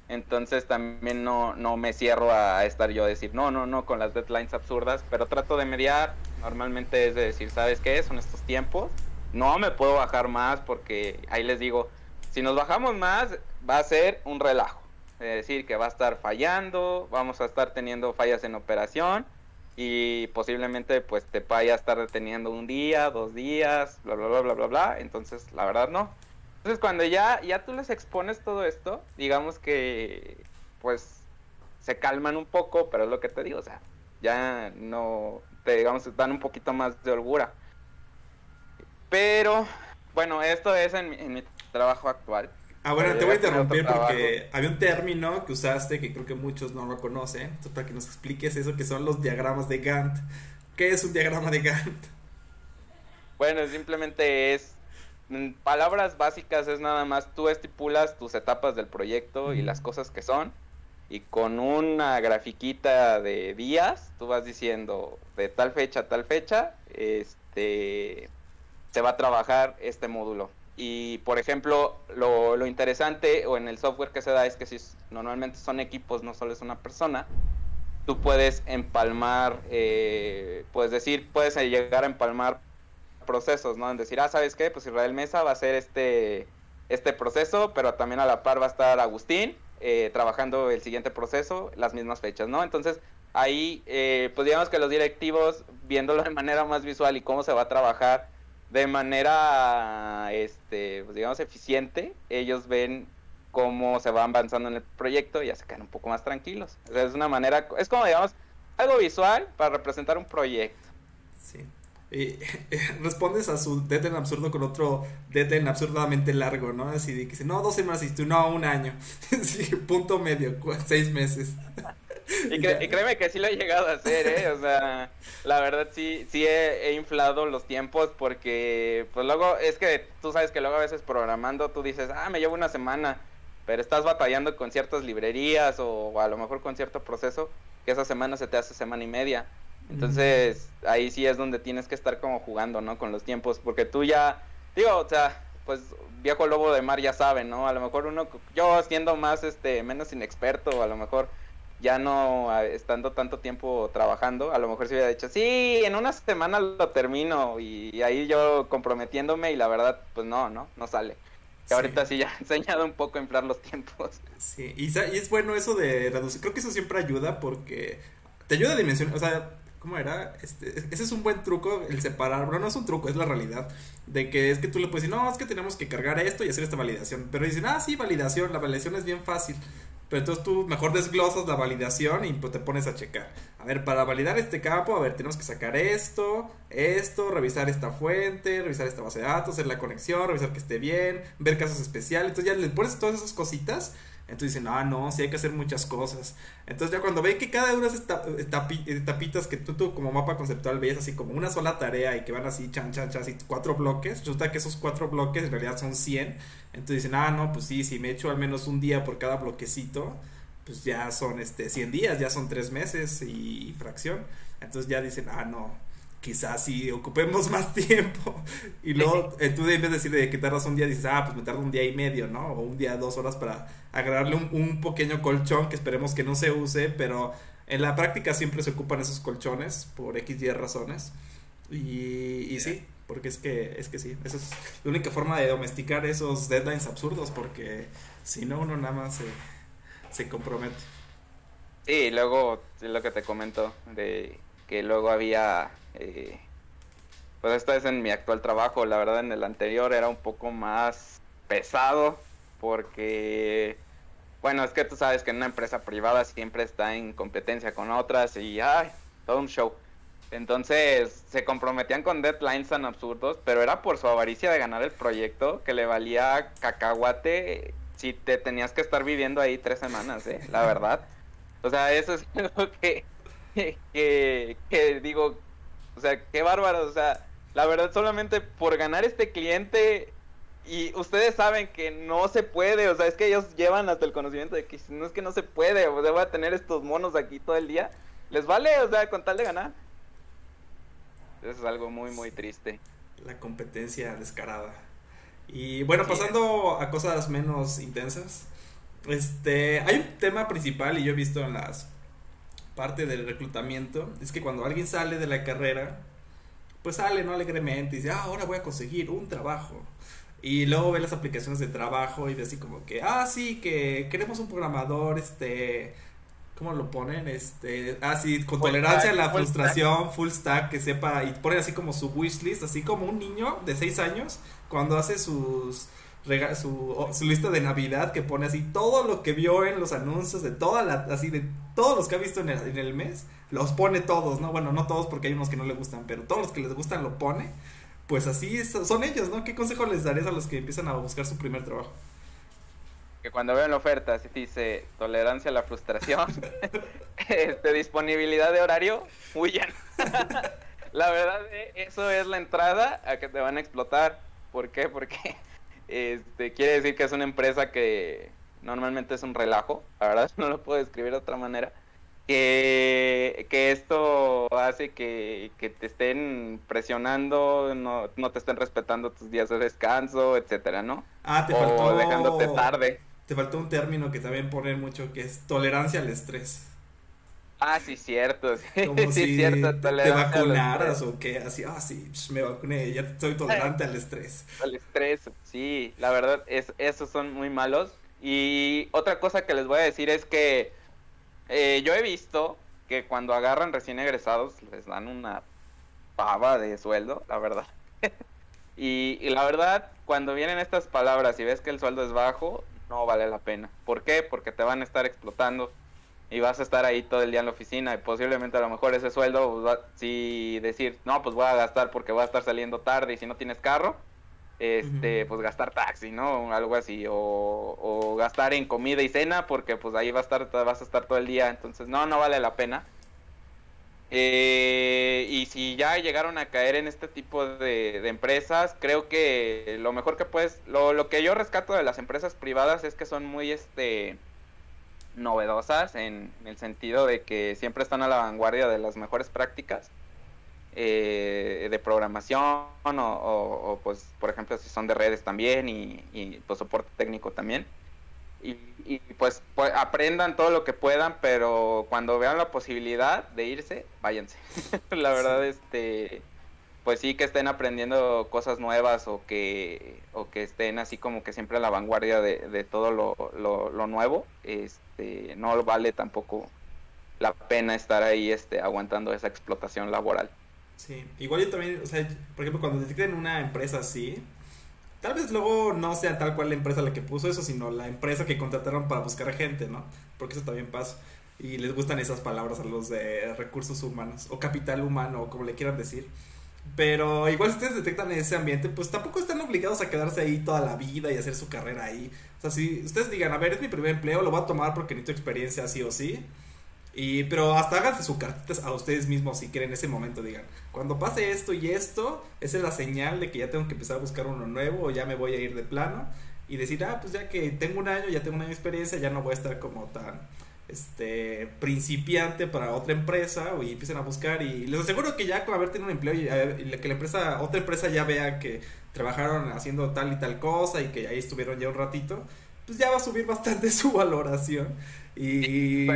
Entonces también no, no me cierro a estar yo a decir no, no, no con las deadlines absurdas, pero trato de mediar. Normalmente es de decir, ¿sabes qué? Son estos tiempos. No me puedo bajar más porque ahí les digo, si nos bajamos más va a ser un relajo. Es decir, que va a estar fallando, vamos a estar teniendo fallas en operación y posiblemente pues te vaya a estar deteniendo un día, dos días, bla, bla, bla, bla, bla, bla. Entonces, la verdad no. Entonces cuando ya, ya tú les expones todo esto, digamos que pues se calman un poco, pero es lo que te digo, o sea, ya no, te digamos, dan un poquito más de holgura. Pero, bueno, esto es en mi, trabajo actual. Ah, bueno, te voy a interrumpir porque había un término que usaste que creo que muchos no lo conocen. Entonces, para que nos expliques eso, que son los diagramas de Gantt. ¿Qué es un diagrama de Gantt? Bueno, simplemente es palabras básicas es nada más tú estipulas tus etapas del proyecto y las cosas que son y con una grafiquita de días tú vas diciendo de tal fecha a tal fecha este se va a trabajar este módulo y por ejemplo lo, lo interesante o en el software que se da es que si normalmente son equipos no solo es una persona tú puedes empalmar eh, puedes decir puedes llegar a empalmar procesos, ¿no? En decir, ah, ¿sabes qué? Pues Israel Mesa va a hacer este, este proceso, pero también a la par va a estar Agustín eh, trabajando el siguiente proceso, las mismas fechas, ¿no? Entonces, ahí, eh, pues digamos que los directivos, viéndolo de manera más visual y cómo se va a trabajar de manera, este, pues digamos, eficiente, ellos ven cómo se va avanzando en el proyecto y ya se quedan un poco más tranquilos. es una manera, es como, digamos, algo visual para representar un proyecto. Sí. Y respondes a su deadline absurdo con otro deadline absurdamente largo, ¿no? Así de que dice, no, dos semanas y tú, no, un año. punto medio, seis meses. y, créeme que sí lo he llegado a hacer, ¿eh? O sea, la verdad sí, sí he, inflado los tiempos porque, pues luego, es que tú sabes que luego a veces programando tú dices, ah, me llevo una semana, pero estás batallando con ciertas librerías o a lo mejor con cierto proceso que esa semana se te hace semana y media. Entonces, ahí sí es donde tienes que estar como jugando, ¿no? Con los tiempos, porque tú ya, digo, o sea, pues viejo lobo de mar ya sabe, ¿no? A lo mejor uno, yo siendo más, este, menos inexperto, a lo mejor ya no estando tanto tiempo trabajando, a lo mejor se hubiera dicho, sí, en una semana lo termino y, ahí yo comprometiéndome y la verdad, pues no, ¿no? No sale. Que ahorita sí ya he enseñado un poco a inflar los tiempos. Sí, y, y es bueno eso de reducir, creo que eso siempre ayuda porque te ayuda a dimensionar, o sea, ¿Cómo era? Este, ese es un buen truco, el separar. Bueno, no es un truco, es la realidad. De que es que tú le puedes decir, no, es que tenemos que cargar esto y hacer esta validación. Pero dicen, ah, sí, validación, la validación es bien fácil. Pero entonces tú mejor desglosas la validación y pues te pones a checar. A ver, para validar este campo, a ver, tenemos que sacar esto, esto, revisar esta fuente, revisar esta base de datos, hacer la conexión, revisar que esté bien, ver casos especiales. Entonces ya le pones todas esas cositas entonces dicen, ah, no, sí hay que hacer muchas cosas. Entonces ya cuando ven que cada una de esas etapitas que tú, tú, como mapa conceptual veías así como una sola tarea y que van así, chan, chan, chan, así cuatro bloques, resulta que esos cuatro bloques en realidad son 100. Entonces dicen, ah, no, pues sí, si me echo al menos un día por cada bloquecito, pues ya son este 100 días, ya son tres meses y fracción. Entonces ya dicen, ah, no, quizás si ocupemos más tiempo. Y luego eh, tú en vez de decir de que tardas un día, dices, ah, pues me tardo un día y medio, ¿no? O un día, dos horas para agarrarle un, pequeño colchón que esperemos que no se use, pero en la práctica siempre se ocupan esos colchones por X y razones. Y, y sí, porque es que, es que sí, esa es la única forma de domesticar esos deadlines absurdos, porque si no, uno nada más se, se compromete. Sí, luego lo que te comento, de que luego había eh, pues esta es en mi actual trabajo, la verdad en el anterior era un poco más pesado porque, bueno, es que tú sabes que en una empresa privada siempre está en competencia con otras y, ay, todo un show. Entonces se comprometían con deadlines tan absurdos, pero era por su avaricia de ganar el proyecto que le valía cacahuate si te tenías que estar viviendo ahí tres semanas, ¿eh? La verdad. O sea, eso es que, que digo, o sea, qué bárbaro. O sea, la verdad, solamente por ganar este cliente. Y ustedes saben que no se puede. O sea, es que ellos llevan hasta el conocimiento de que no es que no se puede. O sea, voy a tener estos monos aquí todo el día. Les vale, o sea, con tal de ganar. Eso es algo muy, muy triste. La competencia descarada. Y bueno, pasando a cosas menos intensas. Este, hay un tema principal y yo he visto en las parte del reclutamiento es que cuando alguien sale de la carrera, pues sale, ¿no? Alegremente y dice, ah, ahora voy a conseguir un trabajo. Y luego ve las aplicaciones de trabajo y ve así como que, ah, sí, que queremos un programador, este, ¿cómo lo ponen? Este, ah, sí, con tolerancia a la frustración, full stack, que sepa, y pone así como su wishlist, así como un niño de 6 años, cuando hace sus su, su, lista de Navidad que pone así todo lo que vio en los anuncios de toda la, así de todos los que ha visto en el, en el mes, los pone todos, ¿no? Bueno, no todos porque hay unos que no le gustan, pero todos los que les gustan lo pone. Pues así son ellos, ¿no? ¿Qué consejo les darías a los que empiezan a buscar su primer trabajo? que cuando vean la oferta si dice tolerancia a la frustración, este, disponibilidad de horario, huyan. la verdad, eh, eso es la entrada a que te van a explotar. ¿Por qué? Porque este, quiere decir que es una empresa que normalmente es un relajo, la verdad, no lo puedo describir de otra manera. Que, que esto hace que, que te estén presionando, no, no, te estén respetando tus días de descanso, etcétera, ¿no? Ah, te faltó. O dejándote tarde. Te faltó un término que también ponen mucho que es tolerancia al estrés. Ah, sí, cierto. Sí, Como sí, si cierto, te vacunaras o qué, así, ah, sí, psh, me vacuné, ya soy tolerante al estrés. Al estrés, sí, la verdad, es, esos son muy malos. Y otra cosa que les voy a decir es que eh, yo he visto que cuando agarran recién egresados les dan una pava de sueldo, la verdad. y, y la verdad, cuando vienen estas palabras y ves que el sueldo es bajo, no vale la pena. ¿Por qué? Porque te van a estar explotando y vas a estar ahí todo el día en la oficina y posiblemente a lo mejor ese sueldo, pues, va- si decir, no, pues voy a gastar porque voy a estar saliendo tarde y si no tienes carro, este, pues gastar taxi, ¿no? Algo así, o, o gastar en comida y cena porque pues ahí va a estar, vas a estar todo el día, entonces no, no vale la pena. Eh, y si ya llegaron a caer en este tipo de, de empresas, creo que lo mejor que puedes, lo, lo que yo rescato de las empresas privadas es que son muy, este, novedosas en, el sentido de que siempre están a la vanguardia de las mejores prácticas eh, de programación o, o- o, pues por ejemplo si son de redes también y, y, pues soporte técnico también. Y, y, pues, pues, aprendan todo lo que puedan pero cuando vean la posibilidad de irse váyanse. La verdad este pues sí que estén aprendiendo cosas nuevas o que o que estén así como que siempre a la vanguardia de, todo lo, lo, lo nuevo este no vale tampoco la pena estar ahí este aguantando esa explotación laboral Sí, igual yo también, o sea, por ejemplo, cuando detecten una empresa así, tal vez luego no sea tal cual la empresa la que puso eso, sino la empresa que contrataron para buscar gente, ¿no? Porque eso también pasa. Y les gustan esas palabras a los de recursos humanos, o capital humano, o como le quieran decir. Pero igual si ustedes detectan ese ambiente, pues tampoco están obligados a quedarse ahí toda la vida y hacer su carrera ahí. O sea, si ustedes digan, a ver, es mi primer empleo, lo voy a tomar porque necesito experiencia sí o sí. Y, pero hasta háganse sus cartitas a ustedes mismos si quieren en ese momento, digan, cuando pase esto y esto, esa es la señal de que ya tengo que empezar a buscar uno nuevo o ya me voy a ir de plano. Y decir, ah, pues ya que tengo un año, ya tengo un año de experiencia, ya no voy a estar como tan este principiante para otra empresa y empiecen a buscar y les aseguro que ya con haber tenido un empleo y, y la- que la empresa otra empresa ya vea que trabajaron haciendo tal y tal cosa y que ahí estuvieron ya un ratito pues ya va a subir bastante su valoración. Y,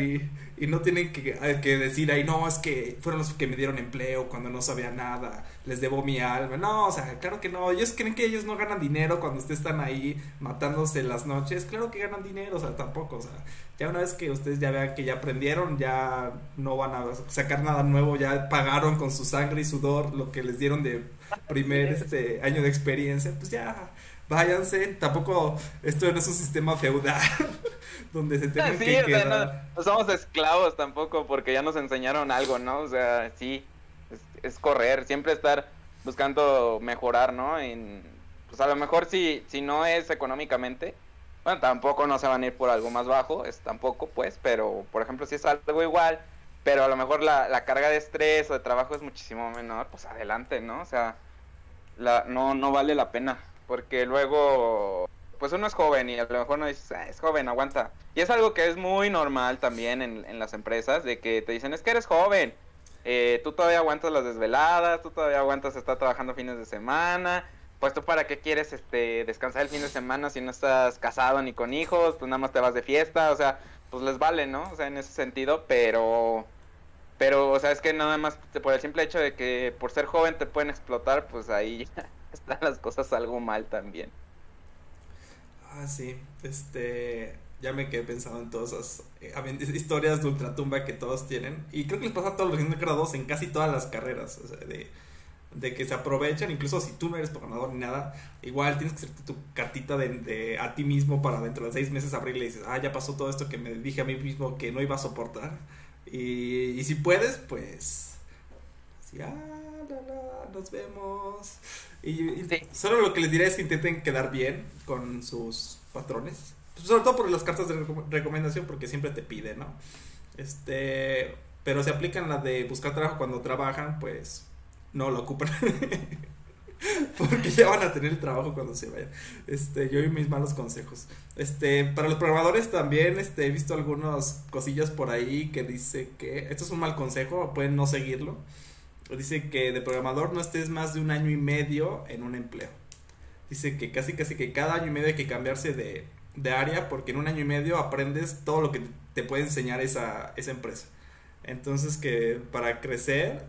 y no tienen que, que decir ahí no es que fueron los que me dieron empleo cuando no sabía nada les debo mi alma no o sea claro que no. Ellos creen que ellos no ganan dinero cuando ustedes están ahí matándose las noches. Claro que ganan dinero o sea tampoco o sea ya una vez que ustedes ya vean que ya aprendieron, ya no van a sacar nada nuevo, ya pagaron con su sangre y sudor lo que les dieron de primer este año de experiencia, pues ya váyanse, tampoco esto no es un sistema feudal donde se tengan sí, que o sea, quedar. no, no somos esclavos tampoco porque ya nos enseñaron algo, ¿no? O sea, sí, es, es correr, siempre estar buscando mejorar, ¿no? En, pues a lo mejor si, si no es económicamente, bueno, tampoco no se van a ir por algo más bajo, es tampoco, pues, pero por ejemplo, si es algo igual, pero a lo mejor la, la carga de estrés o de trabajo es muchísimo menor, pues adelante, ¿no? O sea, la, no, no vale la pena, porque luego, pues uno es joven y a lo mejor no dices, "Ah, es joven, aguanta. Y es algo que es muy normal también en, en las empresas, de que te dicen, es que eres joven, eh, tú todavía aguantas las desveladas, tú todavía aguantas estar trabajando fines de semana, pues tú para qué quieres este descansar el fin de semana si no estás casado ni con hijos, pues nada más te vas de fiesta, o sea, pues les vale, ¿no? O sea, en ese sentido, pero pero o sea, es que nada más por el simple hecho de que por ser joven te pueden explotar, pues ahí están las cosas algo mal también. Ah, sí, este, ya me quedé pensando en todas esas eh, historias de ultratumba que todos tienen. Y creo que les pasa a todos los grados en casi todas las carreras. O sea, de, de que se aprovechan, incluso si tú no eres programador ni nada, igual tienes que hacerte tu cartita de, de a ti mismo para dentro de seis meses abrirle y dices, ah, ya pasó todo esto que me dije a mí mismo que no iba a soportar. Y, y si puedes, pues, así, ah, la, la, nos vemos. Y, y Sí. solo lo que les diré es que intenten quedar bien con sus patrones. sobre todo por las cartas de recomendación, porque siempre te pide, ¿no? Este, pero se aplican las de buscar trabajo cuando trabajan, pues no lo ocupan. Porque ya van a tener el trabajo cuando se vayan. Este, yo y mis malos consejos. Este, para los programadores también, este, he visto algunas cosillas por ahí que dice que esto es un mal consejo, pueden no seguirlo. Dice que de programador no estés más de un año y medio en un empleo. Dice que casi casi que cada año y medio hay que cambiarse de, de área porque en un año y medio aprendes todo lo que te puede enseñar esa, esa empresa. Entonces que para crecer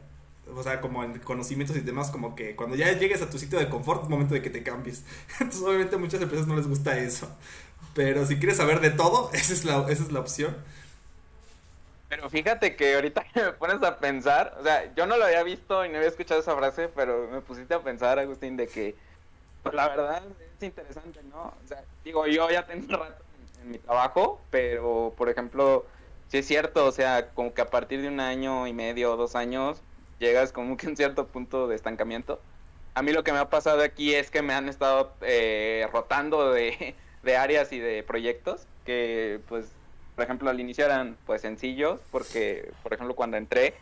o sea, como en conocimientos y demás, como que cuando ya llegues a tu sitio de confort es momento de que te cambies. Entonces, obviamente a muchas empresas no les gusta eso. Pero si quieres saber de todo, esa es la, esa es la opción. Pero fíjate que ahorita que me pones a pensar, o sea, yo no lo había visto y no había escuchado esa frase, pero me pusiste a pensar, Agustín, de que, pues la verdad es interesante, ¿no? O sea, digo, yo ya tengo rato en mi trabajo, pero, por ejemplo, sí es cierto, o sea, como que a partir de un año y medio o dos años, llegas como que a un cierto punto de estancamiento. A mí lo que me ha pasado aquí es que me han estado eh, rotando de, de, áreas y de proyectos que, pues, por ejemplo, al inicio eran pues sencillos porque, por ejemplo, cuando entré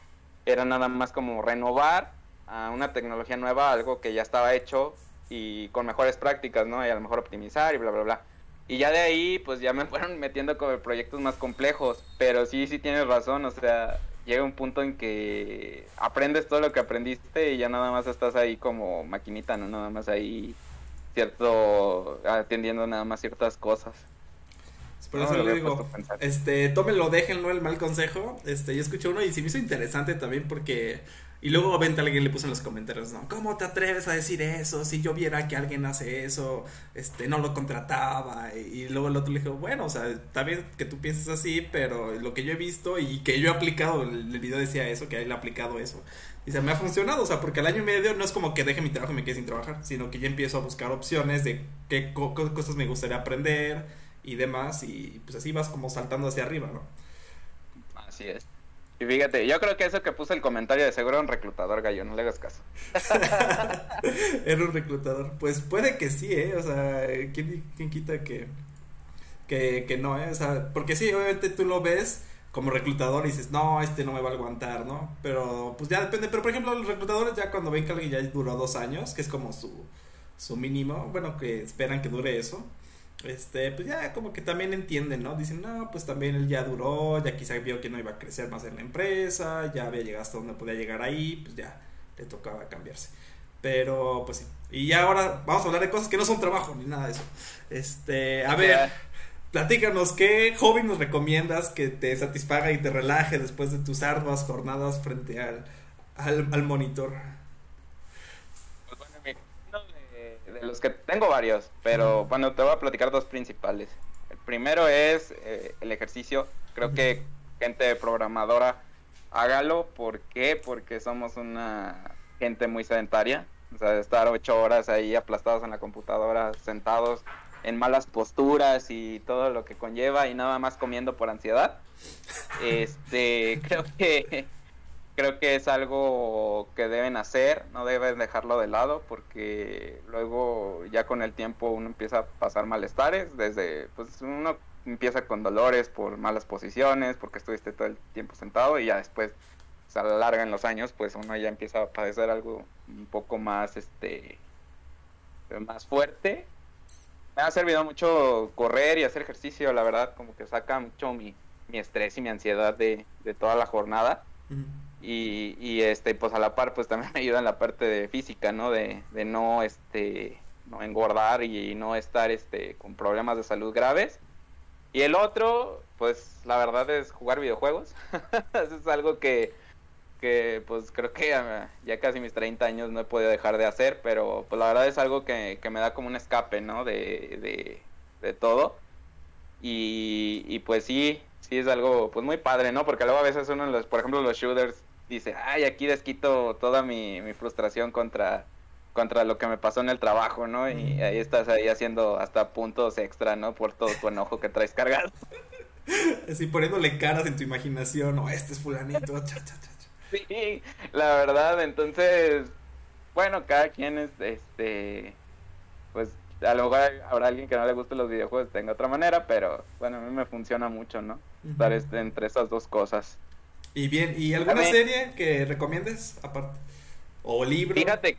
era nada más como renovar a una tecnología nueva, algo que ya estaba hecho y con mejores prácticas, ¿no? Y a lo mejor optimizar y bla, bla, bla. Y ya de ahí, pues ya me fueron metiendo con proyectos más complejos, pero sí, sí tienes razón, o sea, llega un punto en que aprendes todo lo que aprendiste y ya nada más estás ahí como maquinita, ¿no? Nada más ahí cierto, atendiendo nada más ciertas cosas. Por eso le digo, este, tómenlo, déjenlo el mal consejo. Este, yo escuché uno y se me hizo interesante también porque y luego vente alguien le puso en los comentarios, ¿no? ¿Cómo te atreves a decir eso? Si yo viera que alguien hace eso, este, no lo contrataba. Y, luego el otro le dijo, bueno, o sea, está bien que tú pienses así, pero lo que yo he visto y que yo he aplicado, el, video decía eso, que él ha aplicado eso. Y se me ha funcionado, o sea, porque al año y medio no es como que deje mi trabajo y me quede sin trabajar, sino que ya empiezo a buscar opciones de qué cosas me gustaría aprender y demás. Y pues así vas como saltando hacia arriba, ¿no? Así es. Y fíjate, yo creo que eso que puse el comentario de seguro era un reclutador gallo, no le hagas caso. era un reclutador. Pues puede que sí, ¿eh? O sea, ¿quién, quién quita que, que, que no, ¿eh? O sea, porque sí, obviamente tú lo ves como reclutador y dices, no, este no me va a aguantar, ¿no? Pero pues ya depende. Pero por ejemplo, los reclutadores ya cuando ven que alguien ya duró dos años, que es como su, su mínimo, bueno, que esperan que dure eso este, pues ya como que también entienden, ¿no? Dicen, no, pues también él ya duró, ya quizá vio que no iba a crecer más en la empresa, ya había llegado hasta donde podía llegar ahí, pues ya le tocaba cambiarse. Pero, pues sí. Y ya ahora vamos a hablar de cosas que no son trabajo ni nada de eso. Este, a ver, platícanos, ¿qué hobby nos recomiendas que te satisfaga y te relaje después de tus arduas jornadas frente al, al, al monitor? Los que tengo varios, pero bueno, te voy a platicar dos principales. El primero es eh, el ejercicio. Creo que gente programadora, hágalo. ¿Por qué? Porque somos una gente muy sedentaria. O sea, estar ocho horas ahí aplastados en la computadora, sentados en malas posturas y todo lo que conlleva y nada más comiendo por ansiedad. Este, creo que creo que es algo que deben hacer, no deben dejarlo de lado porque luego ya con el tiempo uno empieza a pasar malestares, desde pues uno empieza con dolores por malas posiciones, porque estuviste todo el tiempo sentado y ya después se alargan los años, pues uno ya empieza a padecer algo un poco más este más fuerte. Me ha servido mucho correr y hacer ejercicio, la verdad, como que saca mucho mi, mi estrés y mi ansiedad de, de toda la jornada. Y, este pues a la par pues también me ayuda en la parte de física no de, de no este no engordar y no estar este con problemas de salud graves. Y el otro pues la verdad es jugar videojuegos. Eso es algo que que pues creo que ya, casi mis 30 años no he podido dejar de hacer pero pues la verdad es algo que, que me da como un escape no de, de, de todo. Y, y pues sí sí es algo pues muy padre, ¿no? Porque luego a veces uno, los, por ejemplo, los shooters dice, ay, aquí desquito toda mi, frustración contra, contra lo que me pasó en el trabajo, ¿no? Y ahí estás ahí haciendo hasta puntos extra, ¿no? Por todo tu enojo que traes cargado. Así poniéndole caras en tu imaginación, o este es fulanito, Sí, la verdad, entonces, bueno, cada quien es, este, pues a lo mejor habrá alguien que no le guste los videojuegos tenga otra manera, pero bueno, a mí me funciona mucho, ¿no? Estar este, entre esas dos cosas. Y bien, ¿y alguna serie que recomiendes aparte? ¿O libro? Fíjate,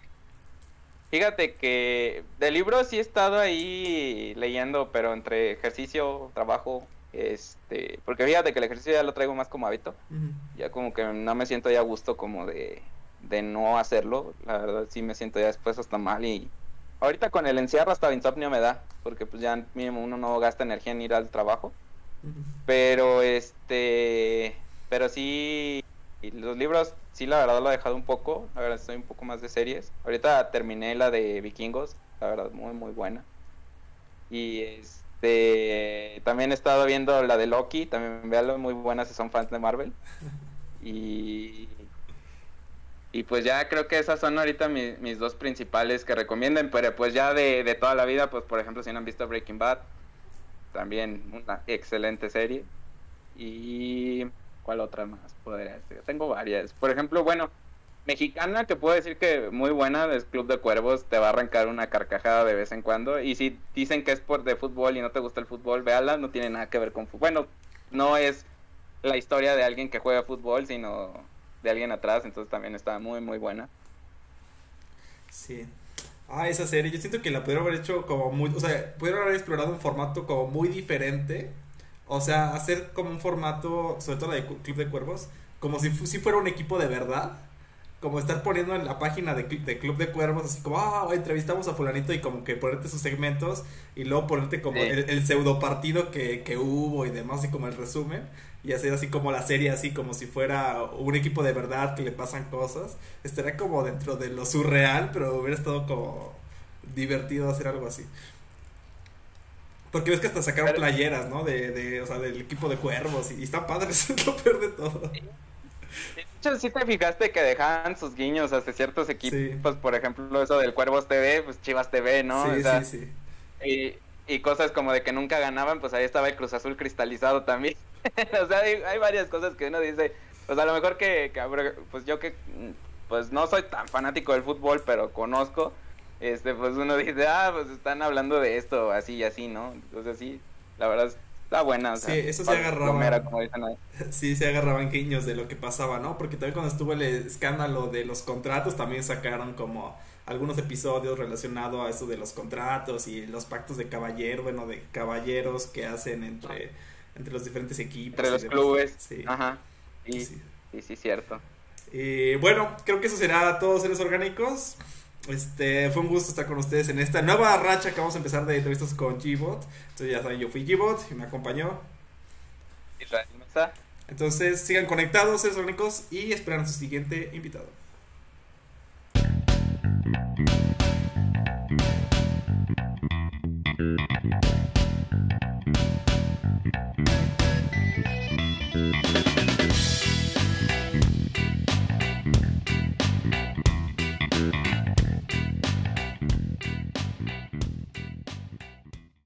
fíjate que de libros sí he estado ahí leyendo, pero entre ejercicio, trabajo, este, porque fíjate que el ejercicio ya lo traigo más como hábito. Ya como que no me siento ya a gusto como de, de no hacerlo. La verdad sí me siento ya después hasta mal y ahorita con el encierro hasta insomnio me da, porque pues ya mínimo uno no gasta energía en ir al trabajo. Pero este, pero sí, los libros, sí, la verdad lo he dejado un poco. La verdad, estoy un poco más de series. Ahorita terminé la de Vikingos, la verdad, muy, muy buena. Y este, también he estado viendo la de Loki, también véanlo, muy buena si son fans de Marvel. Y, y pues ya creo que esas son ahorita mis, dos principales que recomienden, pero pues ya de, de toda la vida, pues por ejemplo, si no han visto Breaking Bad, también una excelente serie. Y ¿Cuál otra más podría decir? Tengo varias. Por ejemplo, bueno, mexicana que puedo decir que muy buena es Club de Cuervos, te va a arrancar una carcajada de vez en cuando. Y si dicen que es por de fútbol y no te gusta el fútbol, véala, no tiene nada que ver con fútbol. Bueno, no es la historia de alguien que juega fútbol, sino de alguien atrás, entonces también está muy, muy buena. Sí. Ah, esa serie, yo siento que la pudieron haber hecho como muy, o sea, pudieron haber explorado un formato como muy diferente o sea, hacer como un formato, sobre todo la de Club de Cuervos, como si, si fuera un equipo de verdad. Como estar poniendo en la página de, de Club de Cuervos, así como, ah, entrevistamos a Fulanito y como que ponerte sus segmentos y luego ponerte como el, pseudo partido que, que hubo y demás, y como el resumen y hacer así como la serie, así como si fuera un equipo de verdad que le pasan cosas. Estaría como dentro de lo surreal, pero hubiera estado como divertido hacer algo así. Porque ves que hasta sacaron playeras, ¿no? De, de, o sea, del equipo de cuervos y, está padre, eso es lo peor de todo. De hecho, sí te fijaste que dejaban sus guiños hacia ciertos equipos, por ejemplo, eso del Cuervos TV, pues Chivas TV, ¿no? Sí, sí, sí. Y, cosas como de que nunca ganaban, pues ahí estaba el Cruz Azul cristalizado también. o sea, hay, varias cosas que uno dice, pues a lo mejor que, que, pues yo que, pues no soy tan fanático del fútbol, pero conozco, este, pues uno dice, ah, pues están hablando de esto, así y así, ¿no? Entonces sí, la verdad está buena. sí, eso se agarraba. Sí, se agarraban guiños de lo que pasaba, ¿no? Porque también cuando estuvo el escándalo de los contratos, también sacaron como algunos episodios relacionados a eso de los contratos y los pactos de caballero, bueno, de caballeros que hacen entre, entre los diferentes equipos. Entre los clubes. Sí. Ajá. Sí, sí, sí, cierto. Y bueno, creo que eso será todos seres orgánicos. Este, fue un gusto estar con ustedes en esta nueva racha que vamos a empezar de entrevistas con Gbot. Entonces ya saben, yo fui Gbot y me acompañó. Israel Entonces sigan conectados, seres únicos, y esperan a su siguiente invitado.